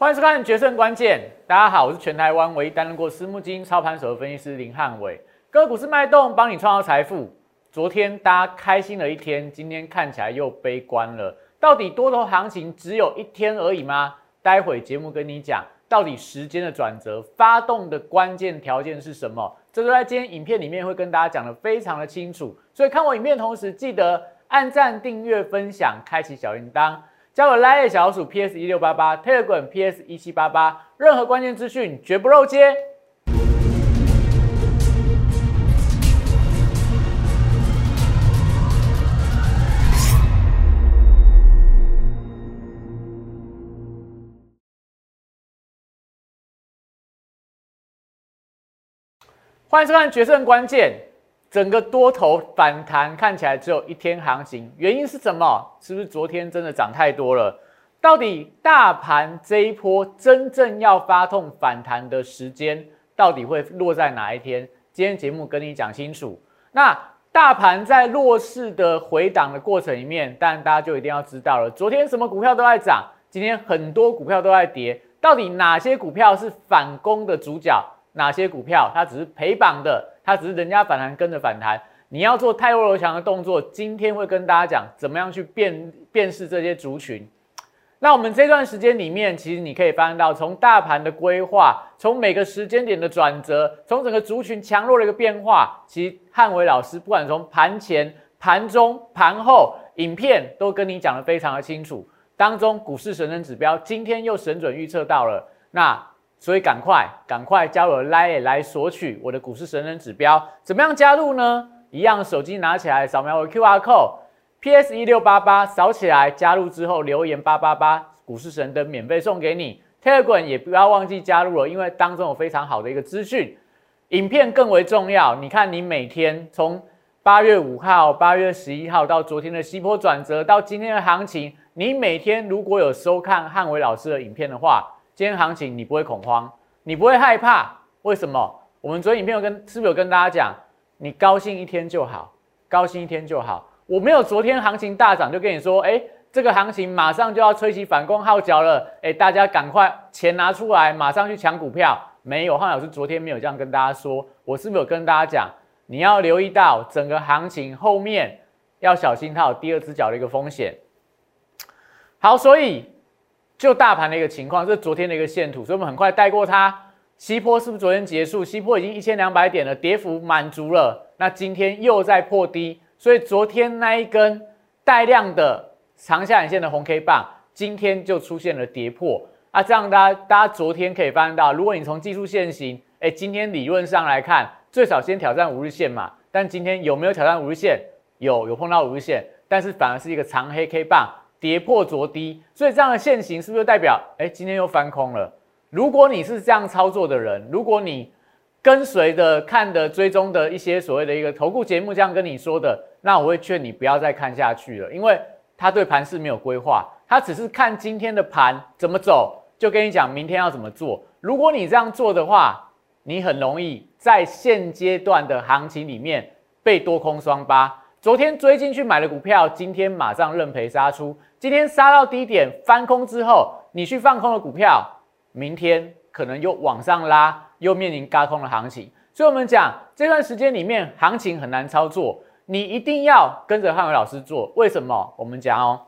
欢迎收看《决胜关键》。大家好，我是全台湾唯一担任过私募基金操盘手的分析师林汉伟。个股市脉动，帮你创造财富。昨天大家开心了一天，今天看起来又悲观了。到底多头行情只有一天而已吗？待会节目跟你讲，到底时间的转折、发动的关键条件是什么？这都在今天影片里面会跟大家讲的非常的清楚。所以看我影片同时，记得按赞、订阅、分享、开启小铃铛。加入 Line 小老鼠 PS 一六八八，Telegram PS 一七八八，任何关键资讯绝不漏接。欢迎收看《决胜关键》。整个多头反弹看起来只有一天行情，原因是什么？是不是昨天真的涨太多了？到底大盘这一波真正要发动反弹的时间，到底会落在哪一天？今天节目跟你讲清楚。那大盘在弱势的回档的过程里面，当然大家就一定要知道了，昨天什么股票都在涨，今天很多股票都在跌，到底哪些股票是反攻的主角？哪些股票它只是陪绑的？它只是人家反弹跟着反弹，你要做太弱留强的动作。今天会跟大家讲怎么样去辨辨识这些族群。那我们这段时间里面，其实你可以发现到，从大盘的规划，从每个时间点的转折，从整个族群强弱的一个变化，其实汉伟老师不管从盘前、盘中、盘后，影片都跟你讲的非常的清楚。当中股市神人指标，今天又神准预测到了那。所以赶快赶快加入 Line 来索取我的股市神人指标，怎么样加入呢？一样手机拿起来扫描我的 QR code，PS 一六八八扫起来加入之后留言八八八，股市神灯免费送给你。Telegram 也不要忘记加入了，因为当中有非常好的一个资讯，影片更为重要。你看你每天从八月五号、八月十一号到昨天的西坡转折，到今天的行情，你每天如果有收看汉伟老师的影片的话。今天行情你不会恐慌，你不会害怕，为什么？我们昨天影片有跟是不是有跟大家讲，你高兴一天就好，高兴一天就好。我没有昨天行情大涨就跟你说，哎，这个行情马上就要吹起反攻号角了，哎，大家赶快钱拿出来，马上去抢股票。没有，汉老师昨天没有这样跟大家说，我是不是有跟大家讲，你要留意到整个行情后面要小心它有第二只脚的一个风险。好，所以。就大盘的一个情况，这是昨天的一个线图，所以我们很快带过它。西坡是不是昨天结束？西坡已经一千两百点了，跌幅满足了。那今天又在破低，所以昨天那一根带量的长下影线的红 K 棒，今天就出现了跌破。啊，这样大家大家昨天可以发现到，如果你从技术线型，哎，今天理论上来看，最少先挑战五日线嘛。但今天有没有挑战五日线？有，有碰到五日线，但是反而是一个长黑 K 棒。跌破昨低，所以这样的线形是不是代表，哎，今天又翻空了？如果你是这样操作的人，如果你跟随的看的追踪的一些所谓的一个投顾节目这样跟你说的，那我会劝你不要再看下去了，因为他对盘是没有规划，他只是看今天的盘怎么走，就跟你讲明天要怎么做。如果你这样做的话，你很容易在现阶段的行情里面被多空双八。昨天追进去买的股票，今天马上认赔杀出。今天杀到低点翻空之后，你去放空的股票，明天可能又往上拉，又面临高空的行情。所以，我们讲这段时间里面行情很难操作，你一定要跟着汉伟老师做。为什么？我们讲哦，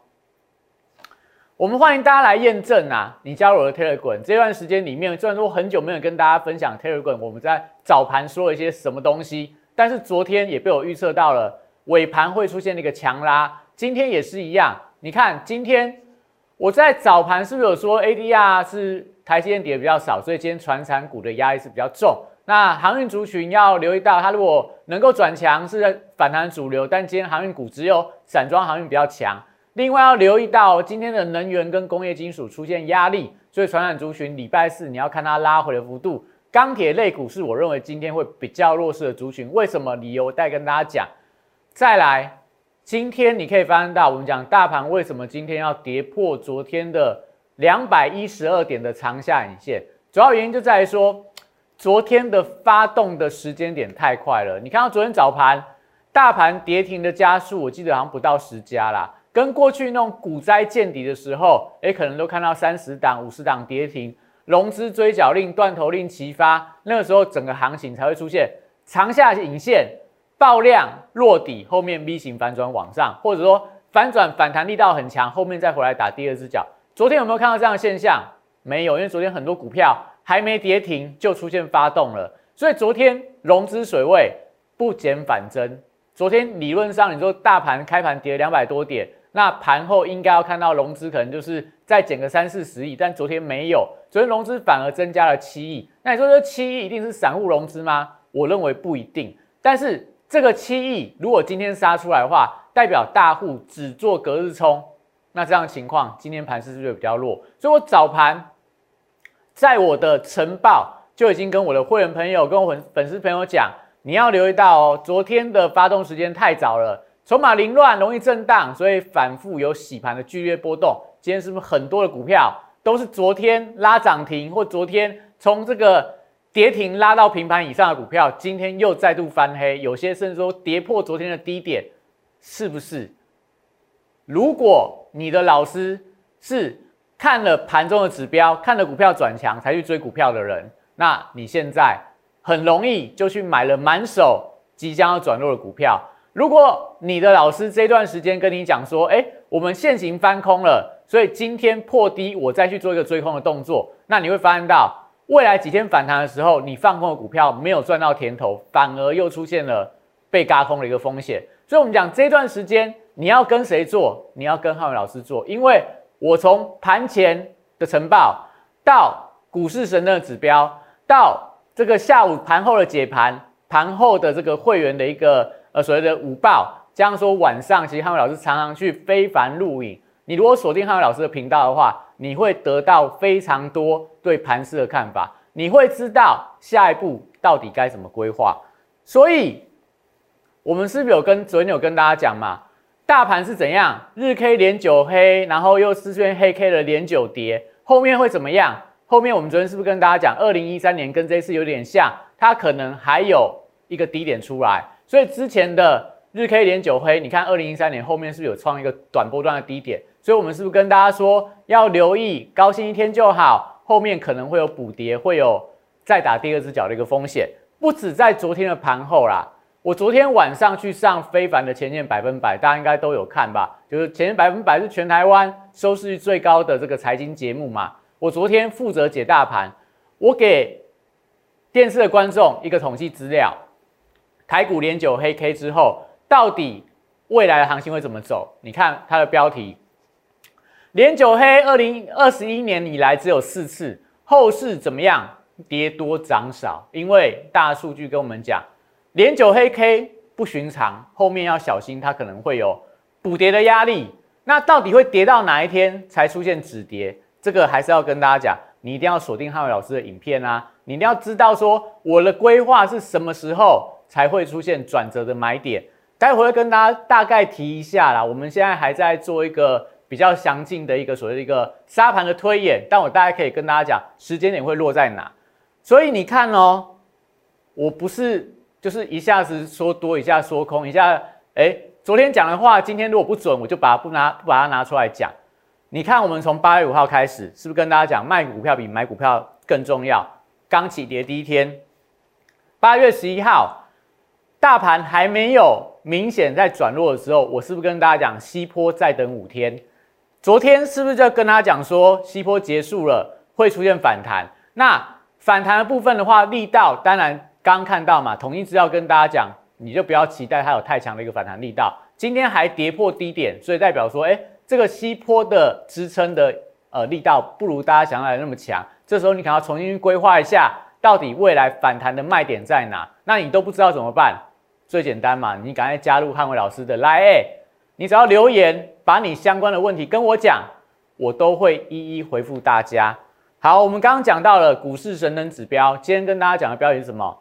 我们欢迎大家来验证啊！你加入我的 Telegram 这段时间里面，虽然说很久没有跟大家分享 Telegram，我们在早盘说了一些什么东西，但是昨天也被我预测到了尾盘会出现一个强拉，今天也是一样。你看，今天我在早盘是不是有说 ADR 是台积电跌的比较少，所以今天船产股的压力是比较重。那航运族群要留意到，它如果能够转强，是反弹主流。但今天航运股只有散装航运比较强。另外要留意到，今天的能源跟工业金属出现压力，所以船产族群礼拜四你要看它拉回的幅度。钢铁类股是我认为今天会比较弱势的族群。为什么？理由我再跟大家讲。再来。今天你可以发现到，我们讲大盘为什么今天要跌破昨天的两百一十二点的长下影线，主要原因就在于说，昨天的发动的时间点太快了。你看到昨天早盘大盘跌停的加速，我记得好像不到十家啦。跟过去那种股灾见底的时候，哎，可能都看到三十档、五十档跌停，融资追缴令、断头令齐发，那个时候整个行情才会出现长下影线爆量落底，后面 V 型反转往上，或者说反转反弹力道很强，后面再回来打第二只脚。昨天有没有看到这样的现象？没有，因为昨天很多股票还没跌停就出现发动了，所以昨天融资水位不减反增。昨天理论上你说大盘开盘跌了两百多点。那盘后应该要看到融资可能就是再减个三四十亿，但昨天没有，昨天融资反而增加了七亿。那你说这七亿一定是散户融资吗？我认为不一定。但是这个七亿如果今天杀出来的话，代表大户只做隔日冲，那这样情况今天盘势是不是比较弱？所以我早盘在我的晨报就已经跟我的会员朋友、跟我粉粉丝朋友讲，你要留意到哦，昨天的发动时间太早了。筹码凌乱，容易震荡，所以反复有洗盘的剧烈波动。今天是不是很多的股票都是昨天拉涨停，或昨天从这个跌停拉到平盘以上的股票，今天又再度翻黑？有些甚至说跌破昨天的低点，是不是？如果你的老师是看了盘中的指标，看了股票转强才去追股票的人，那你现在很容易就去买了满手即将要转弱的股票。如果你的老师这段时间跟你讲说，哎，我们现行翻空了，所以今天破低，我再去做一个追空的动作，那你会发现到未来几天反弹的时候，你放空的股票没有赚到甜头，反而又出现了被嘎空的一个风险。所以，我们讲这段时间你要跟谁做？你要跟浩伟老师做，因为我从盘前的晨报到股市神的指标，到这个下午盘后的解盘，盘后的这个会员的一个。呃，所谓的午报，这样说晚上，其实汉伟老师常常去非凡录影。你如果锁定汉伟老师的频道的话，你会得到非常多对盘势的看法，你会知道下一步到底该怎么规划。所以，我们是不是有跟昨天有跟大家讲嘛？大盘是怎样？日 K 连九黑，然后又出现黑 K 的连九跌，后面会怎么样？后面我们昨天是不是跟大家讲，二零一三年跟这次有点像，它可能还有一个低点出来。所以之前的日 K 连九黑，你看二零一三年后面是不是有创一个短波段的低点？所以我们是不是跟大家说要留意，高兴一天就好，后面可能会有补跌，会有再打第二只脚的一个风险。不止在昨天的盘后啦，我昨天晚上去上非凡的前线百分百，大家应该都有看吧？就是前线百分百是全台湾收视率最高的这个财经节目嘛。我昨天负责解大盘，我给电视的观众一个统计资料。台股连九黑 K 之后，到底未来的行情会怎么走？你看它的标题，连九黑，二零二十一年以来只有四次，后市怎么样？跌多涨少，因为大数据跟我们讲，连九黑 K 不寻常，后面要小心，它可能会有补跌的压力。那到底会跌到哪一天才出现止跌？这个还是要跟大家讲，你一定要锁定汉伟老师的影片啊，你一定要知道说我的规划是什么时候。才会出现转折的买点，待会会跟大家大概提一下啦。我们现在还在做一个比较详尽的一个所谓的一个沙盘的推演，但我大概可以跟大家讲时间点会落在哪。所以你看哦，我不是就是一下子说多，一下说空，一下哎，昨天讲的话，今天如果不准，我就把它不拿不把它拿出来讲。你看，我们从八月五号开始，是不是跟大家讲卖股票比买股票更重要？刚起跌第一天，八月十一号。大盘还没有明显在转弱的时候，我是不是跟大家讲西坡再等五天？昨天是不是就跟大家讲说西坡结束了会出现反弹？那反弹的部分的话，力道当然刚看到嘛，统一资料跟大家讲，你就不要期待它有太强的一个反弹力道。今天还跌破低点，所以代表说，哎，这个西坡的支撑的呃力道不如大家想象的那么强。这时候你可能要重新规划一下，到底未来反弹的卖点在哪？那你都不知道怎么办？最简单嘛，你赶快加入汉伟老师的 Line，你只要留言，把你相关的问题跟我讲，我都会一一回复大家。好，我们刚刚讲到了股市神能指标，今天跟大家讲的标题是什么？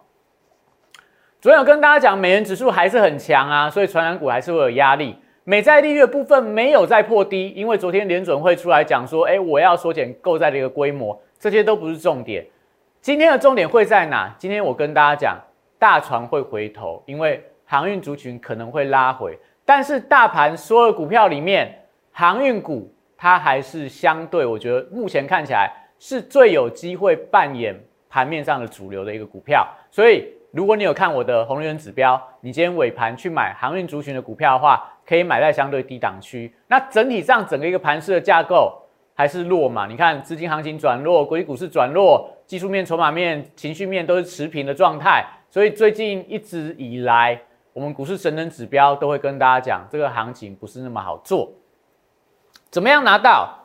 昨天有跟大家讲，美元指数还是很强啊，所以传染股还是会有压力。美债利率的部分没有再破低，因为昨天联准会出来讲说，哎，我要缩减购债的一个规模，这些都不是重点。今天的重点会在哪？今天我跟大家讲。大船会回头，因为航运族群可能会拉回，但是大盘所有股票里面航运股它还是相对，我觉得目前看起来是最有机会扮演盘面上的主流的一个股票。所以，如果你有看我的红人指标，你今天尾盘去买航运族群的股票的话，可以买在相对低档区。那整体上整个一个盘势的架构还是弱嘛？你看资金行情转弱，国际股市转弱，技术面、筹码面、情绪面都是持平的状态。所以最近一直以来，我们股市神人指标都会跟大家讲，这个行情不是那么好做。怎么样拿到？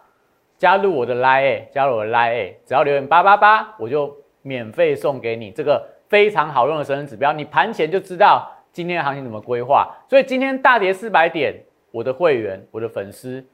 加入我的 Line，加入我的 Line，只要留言八八八，我就免费送给你这个非常好用的神人指标。你盘前就知道今天的行情怎么规划。所以今天大跌四百点，我的会员、我的粉丝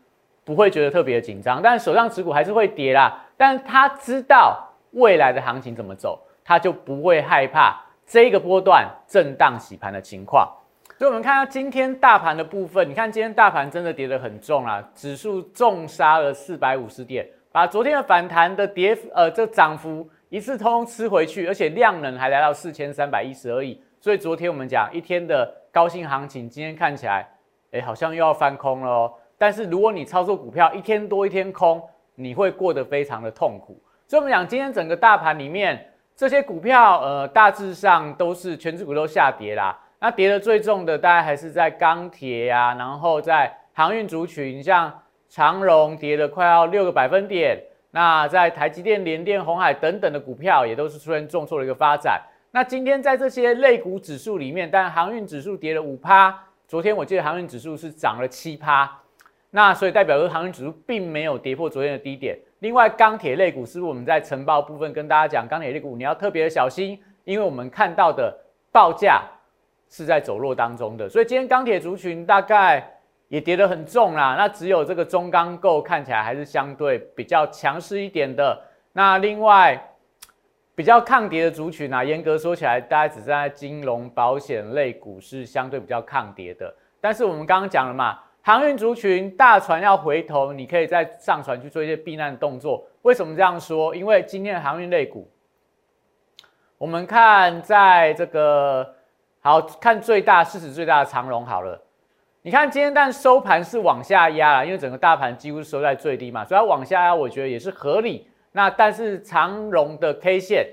不会觉得特别紧张，但是手上持股还是会跌啦。但是他知道未来的行情怎么走，他就不会害怕这个波段震荡洗盘的情况。所以，我们看到今天大盘的部分，你看今天大盘真的跌得很重啊，指数重杀了四百五十点，把昨天的反弹的跌呃这涨幅一次通吃回去，而且量能还来到四千三百一十而已。所以昨天我们讲一天的高兴行情，今天看起来，哎，好像又要翻空了哦。但是如果你操作股票一天多一天空，你会过得非常的痛苦。所以，我们讲今天整个大盘里面这些股票，呃，大致上都是全指股都下跌啦。那跌的最重的，大概还是在钢铁呀，然后在航运族群，像长荣跌了快要六个百分点。那在台积电、联电、红海等等的股票，也都是出现重挫的一个发展。那今天在这些类股指数里面，但航运指数跌了五趴，昨天我记得航运指数是涨了七趴。那所以代表说航运指数并没有跌破昨天的低点。另外，钢铁类股是不是我们在晨报部分跟大家讲，钢铁类股你要特别的小心，因为我们看到的报价。是在走弱当中的，所以今天钢铁族群大概也跌得很重啦。那只有这个中钢构看起来还是相对比较强势一点的。那另外比较抗跌的族群啊，严格说起来，大概只在金融保险类股是相对比较抗跌的。但是我们刚刚讲了嘛，航运族群大船要回头，你可以在上船去做一些避难动作。为什么这样说？因为今天的航运类股，我们看在这个。好看最大市值最大的长荣好了，你看今天但收盘是往下压了，因为整个大盘几乎收在最低嘛，所以它往下压，我觉得也是合理。那但是长荣的 K 线，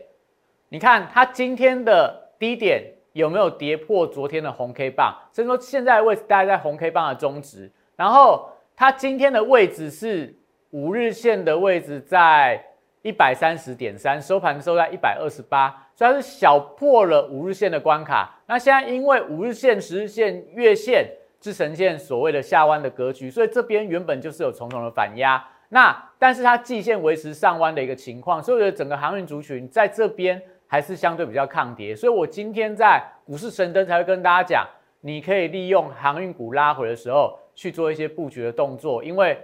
你看它今天的低点有没有跌破昨天的红 K 棒？所以说现在位置大概在红 K 棒的中值，然后它今天的位置是五日线的位置在。一百三十点三，收盘收在一百二十八，虽然是小破了五日线的关卡。那现在因为五日线、十日线、月线是呈现所谓的下弯的格局，所以这边原本就是有重重的反压。那但是它季线维持上弯的一个情况，所以我觉得整个航运族群在这边还是相对比较抗跌。所以我今天在股市神灯才会跟大家讲，你可以利用航运股拉回的时候去做一些布局的动作，因为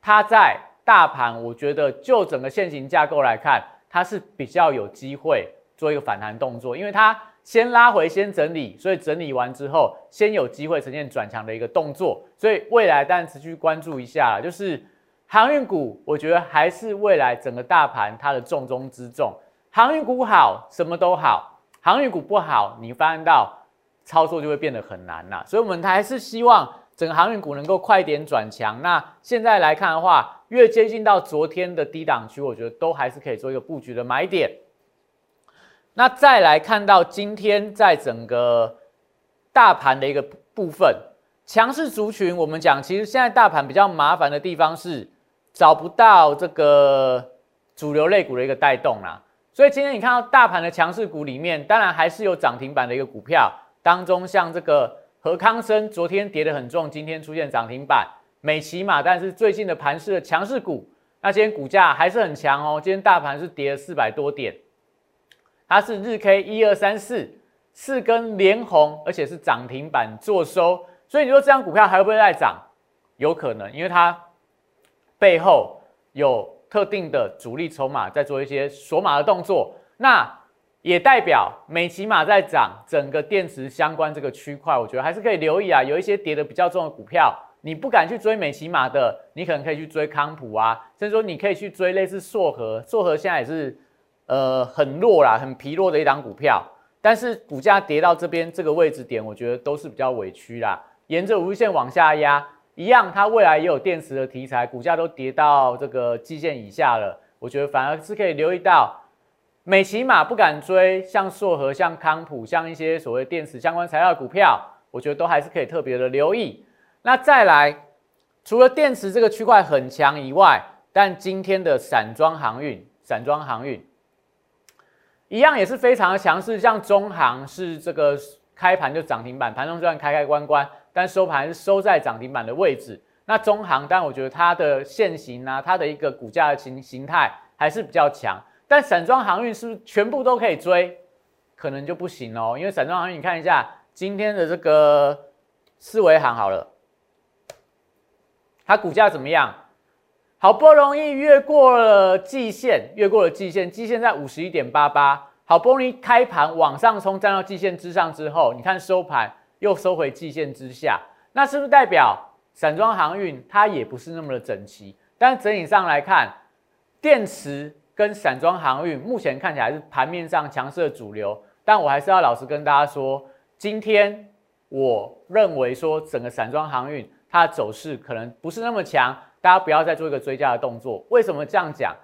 它在。大盘，我觉得就整个现行架构来看，它是比较有机会做一个反弹动作，因为它先拉回，先整理，所以整理完之后，先有机会呈现转强的一个动作。所以未来当然持续关注一下，就是航运股，我觉得还是未来整个大盘它的重中之重。航运股好，什么都好；航运股不好，你发现到操作就会变得很难了。所以我们还是希望整个航运股能够快点转强。那现在来看的话，越接近到昨天的低档区，我觉得都还是可以做一个布局的买点。那再来看到今天在整个大盘的一个部分，强势族群，我们讲其实现在大盘比较麻烦的地方是找不到这个主流类股的一个带动啦。所以今天你看到大盘的强势股里面，当然还是有涨停板的一个股票当中，像这个和康生昨天跌得很重，今天出现涨停板。美骑马，但是最近的盘势的强势股，那今天股价还是很强哦。今天大盘是跌了四百多点，它是日 K 一二三四四根连红，而且是涨停板做收。所以你说这张股票还会不会再涨？有可能，因为它背后有特定的主力筹码在做一些锁码的动作，那也代表美骑马在涨，整个电池相关这个区块，我觉得还是可以留意啊。有一些跌的比较重的股票。你不敢去追美骑马的，你可能可以去追康普啊，甚至说你可以去追类似硕和，硕和现在也是呃很弱啦，很疲弱的一档股票，但是股价跌到这边这个位置点，我觉得都是比较委屈啦。沿着五日线往下压，一样，它未来也有电池的题材，股价都跌到这个基线以下了。我觉得反而是可以留意到，美骑马不敢追，像硕和、像康普、像一些所谓电池相关材料股票，我觉得都还是可以特别的留意。那再来，除了电池这个区块很强以外，但今天的散装航运，散装航运一样也是非常的强势，像中航是这个开盘就涨停板，盘中虽然开开关关，但收盘是收在涨停板的位置。那中航，但我觉得它的现形啊，它的一个股价的形形态还是比较强。但散装航运是不是全部都可以追？可能就不行哦，因为散装航运，你看一下今天的这个四维航好了，它股价怎么样？好不容易越过了季线，越过了季线，季线在五十一点八八，好不容易开盘往上冲，站到季线之上之后，你看收盘又收回季线之下，那是不是代表散装航运它也不是那么的整齐？但整体上来看，电池跟散装航运目前看起来是盘面上强势的主流，但我还是要老实跟大家说，今天我认为说整个散装航运它的走势可能不是那么强。大家不要再做一个追加的动作。为什么这样讲？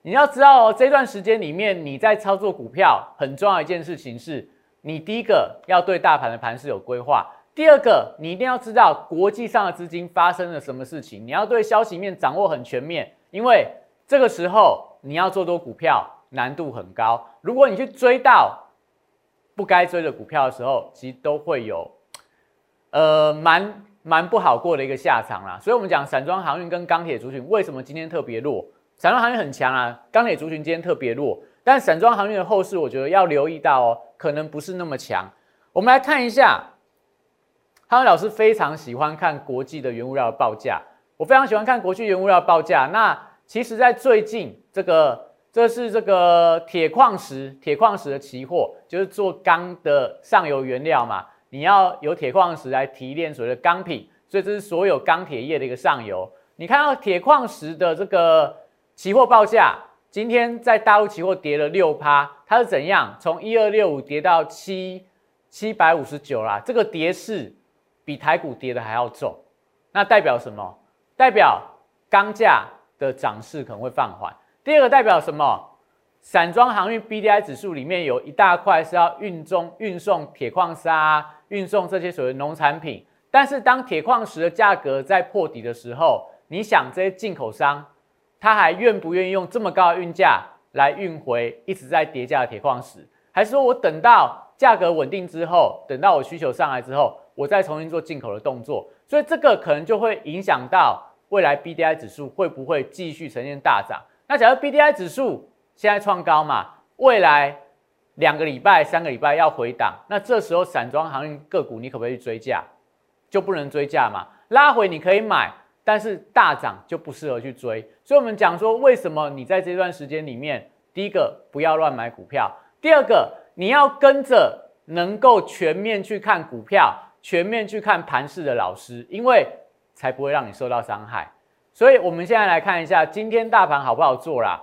你要知道哦，这段时间里面你在操作股票，很重要一件事情是，你第一个要对大盘的盘势有规划，第二个你一定要知道国际上的资金发生了什么事情，你要对消息面掌握很全面，因为这个时候你要做多股票难度很高。如果你去追到不该追的股票的时候，其实都会有，呃，蛮。蛮不好过的一个下场啦，所以我们讲散装航运跟钢铁族群为什么今天特别弱？散装航运很强啊，钢铁族群今天特别弱，但散装航运的后市我觉得要留意到哦，可能不是那么强。我们来看一下，哈文老师非常喜欢看国际的原物料的报价，我非常喜欢看国际原物料的报价。那其实，在最近这个，这是这个铁矿石，铁矿石的期货，就是做钢的上游原料嘛。你要有铁矿石来提炼所谓的钢品，所以这是所有钢铁业的一个上游。你看到铁矿石的这个期货报价，今天在大陆期货跌了六趴，它是怎样？从一二六五跌到七七百五十九啦，这个跌势比台股跌的还要重。那代表什么？代表钢价的涨势可能会放缓。第二个代表什么？散装航运 B D I 指数里面有一大块是要运中运送铁矿砂。运送这些所谓农产品，但是当铁矿石的价格在破底的时候，你想这些进口商他还愿不愿意用这么高的运价来运回一直在跌价的铁矿石？还是说我等到价格稳定之后，等到我需求上来之后，我再重新做进口的动作？所以这个可能就会影响到未来 B D I 指数会不会继续呈现大涨？那假如 B D I 指数现在创高嘛，未来？两个礼拜、三个礼拜要回档，那这时候散装航运个股你可不可以追价？就不能追价嘛？拉回你可以买，但是大涨就不适合去追。所以我们讲说，为什么你在这段时间里面，第一个不要乱买股票，第二个你要跟着能够全面去看股票、全面去看盘势的老师，因为才不会让你受到伤害。所以我们现在来看一下今天大盘好不好做啦？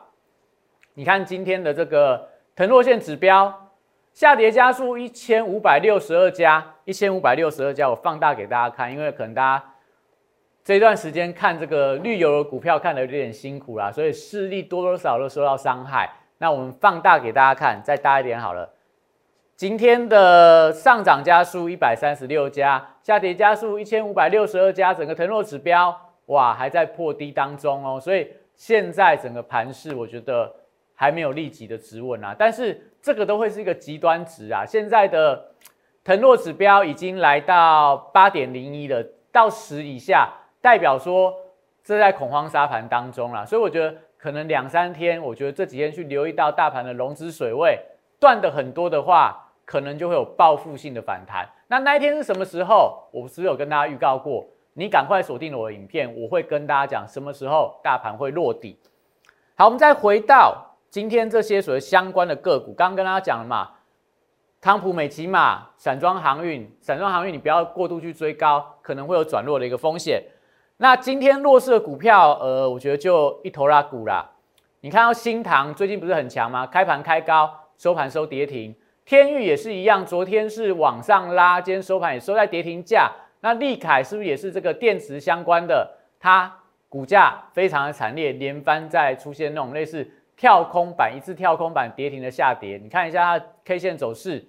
你看今天的这个。腾落线指标下跌加速一千五百六十二家，一千五百六十二家，我放大给大家看，因为可能大家这段时间看这个绿油的股票看的有点辛苦啦，所以视力多多少少都受到伤害。那我们放大给大家看，再大一点好了。今天的上涨加速一百三十六家，下跌加速一千五百六十二家，整个腾落指标哇还在破低当中哦，所以现在整个盘势我觉得。还没有立即的止稳啊，但是这个都会是一个极端值啊。现在的腾落指标已经来到八点零一了，到十以下，代表说这在恐慌沙盘当中了。所以我觉得可能两三天，我觉得这几天去留意到大盘的融资水位断的很多的话，可能就会有报复性的反弹。那那一天是什么时候？我不是有跟大家预告过，你赶快锁定了我的影片，我会跟大家讲什么时候大盘会落底。好，我们再回到。今天这些所谓相关的个股，刚刚跟大家讲了嘛，汤普美奇马、散装航运、散装航运，你不要过度去追高，可能会有转弱的一个风险。那今天弱势的股票，呃，我觉得就一头拉股啦。你看到新塘最近不是很强吗？开盘开高，收盘收跌停。天域也是一样，昨天是往上拉，今天收盘也收在跌停价。那利凯是不是也是这个电池相关的？它股价非常的惨烈，连番在出现那种类似跳空板一次跳空板跌停的下跌。你看一下它 K 线走势，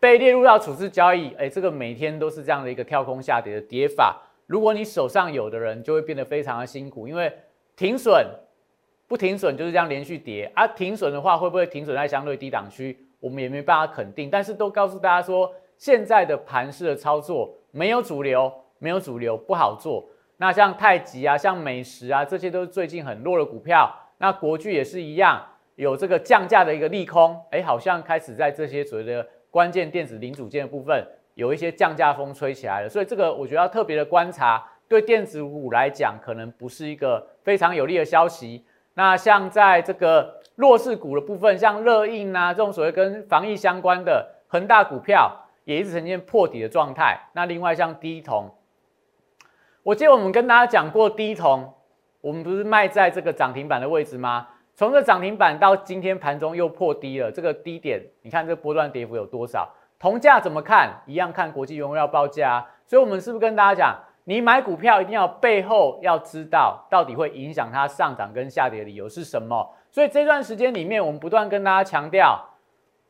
被列入到处置交易，哎，这个每天都是这样的一个跳空下跌的跌法。如果你手上有的人，就会变得非常的辛苦，因为停损不停损就是这样连续跌啊。停损的话，会不会停损在相对低档区？我们也没办法肯定。但是都告诉大家说，现在的盘式的操作没有主流，没有主流不好做。那像太极啊，像美食啊，这些都是最近很弱的股票。那国巨也是一样，有这个降价的一个利空，哎，好像开始在这些所谓的关键电子零组件的部分。有一些降价风吹起来了，所以这个我觉得要特别的观察，对电子股来讲，可能不是一个非常有利的消息。那像在这个弱势股的部分，像热印啊这种所谓跟防疫相关的恒大股票，也一直呈现破底的状态。那另外像低铜，我记得我们跟大家讲过低铜，我们不是卖在这个涨停板的位置吗？从这涨停板到今天盘中又破低了，这个低点，你看这波段跌幅有多少？铜价怎么看？一样看国际原料报价。所以，我们是不是跟大家讲，你买股票一定要背后要知道到底会影响它上涨跟下跌的理由是什么？所以这段时间里面，我们不断跟大家强调，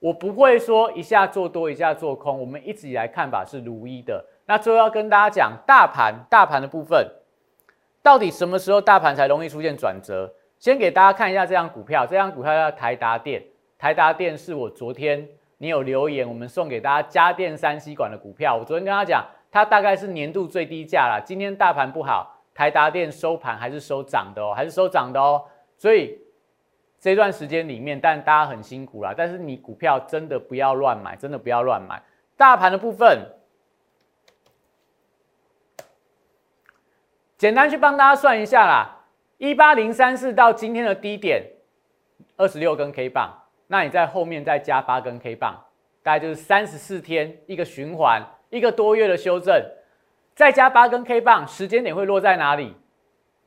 我不会说一下做多一下做空，我们一直以来看法是如一的。那最后要跟大家讲，大盘大盘的部分，到底什么时候大盘才容易出现转折？先给大家看一下这张股票，这张股票叫台达电，台达电是我昨天。你有留言，我们送给大家家电三 C 管的股票。我昨天跟他讲，它大概是年度最低价了。今天大盘不好，台达电收盘还是收涨的哦，还是收涨的哦。所以这段时间里面，但大家很辛苦啦。但是你股票真的不要乱买，真的不要乱买。大盘的部分，简单去帮大家算一下啦，一八零三四到今天的低点，二十六根 K 棒。那你在后面再加八根 K 棒，大概就是三十四天一个循环，一个多月的修正，再加八根 K 棒，时间点会落在哪里？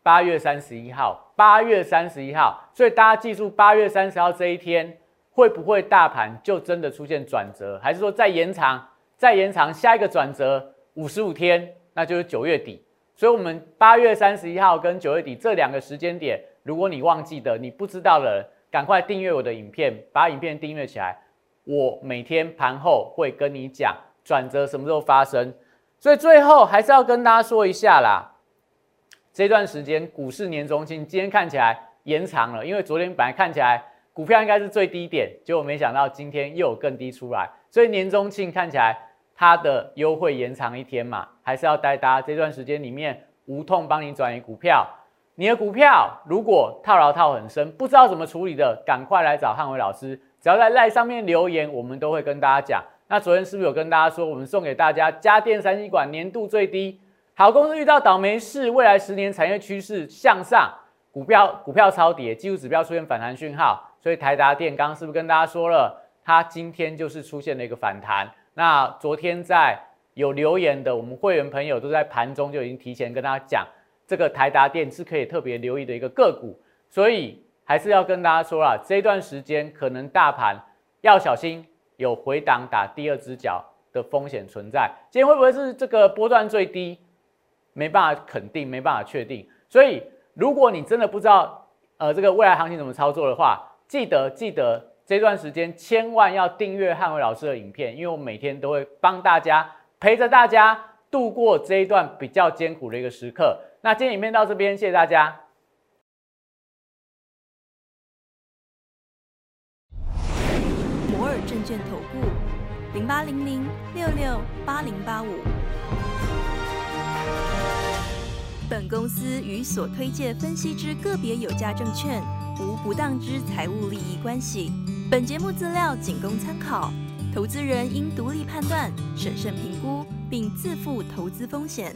八月三十一号，八月三十一号。所以大家记住，八月三十号这一天会不会大盘就真的出现转折，还是说再延长，再延长下一个转折五十五天，那就是九月底。所以，我们八月三十一号跟九月底这两个时间点，如果你忘记的，你不知道的。赶快订阅我的影片，把影片订阅起来。我每天盘后会跟你讲转折什么时候发生。所以最后还是要跟大家说一下啦，这段时间股市年中庆今天看起来延长了，因为昨天本来看起来股票应该是最低点，结果没想到今天又有更低出来，所以年中庆看起来它的优惠延长一天嘛，还是要带大家这段时间里面无痛帮你转移股票。你的股票如果套牢套很深，不知道怎么处理的，赶快来找汉伟老师。只要在赖上面留言，我们都会跟大家讲。那昨天是不是有跟大家说，我们送给大家家电三极管年度最低好公司遇到倒霉事，未来十年产业趋势向上，股票股票超跌，技术指标出现反弹讯号。所以台达电刚是不是跟大家说了，它今天就是出现了一个反弹。那昨天在有留言的我们会员朋友都在盘中就已经提前跟大家讲。这个台达电是可以特别留意的一个个股，所以还是要跟大家说啦，这段时间可能大盘要小心有回档打第二只脚的风险存在。今天会不会是这个波段最低？没办法肯定，没办法确定。所以如果你真的不知道呃这个未来行情怎么操作的话，记得记得这段时间千万要订阅汉伟老师的影片，因为我每天都会帮大家陪着大家度过这一段比较艰苦的一个时刻。那今天影片到这边，谢谢大家。摩尔证券投顾零八零零六六八零八五。本公司与所推介分析之个别有价证券无不当之财务利益关系。本节目资料仅供参考，投资人应独立判断、审慎评估，并自负投资风险。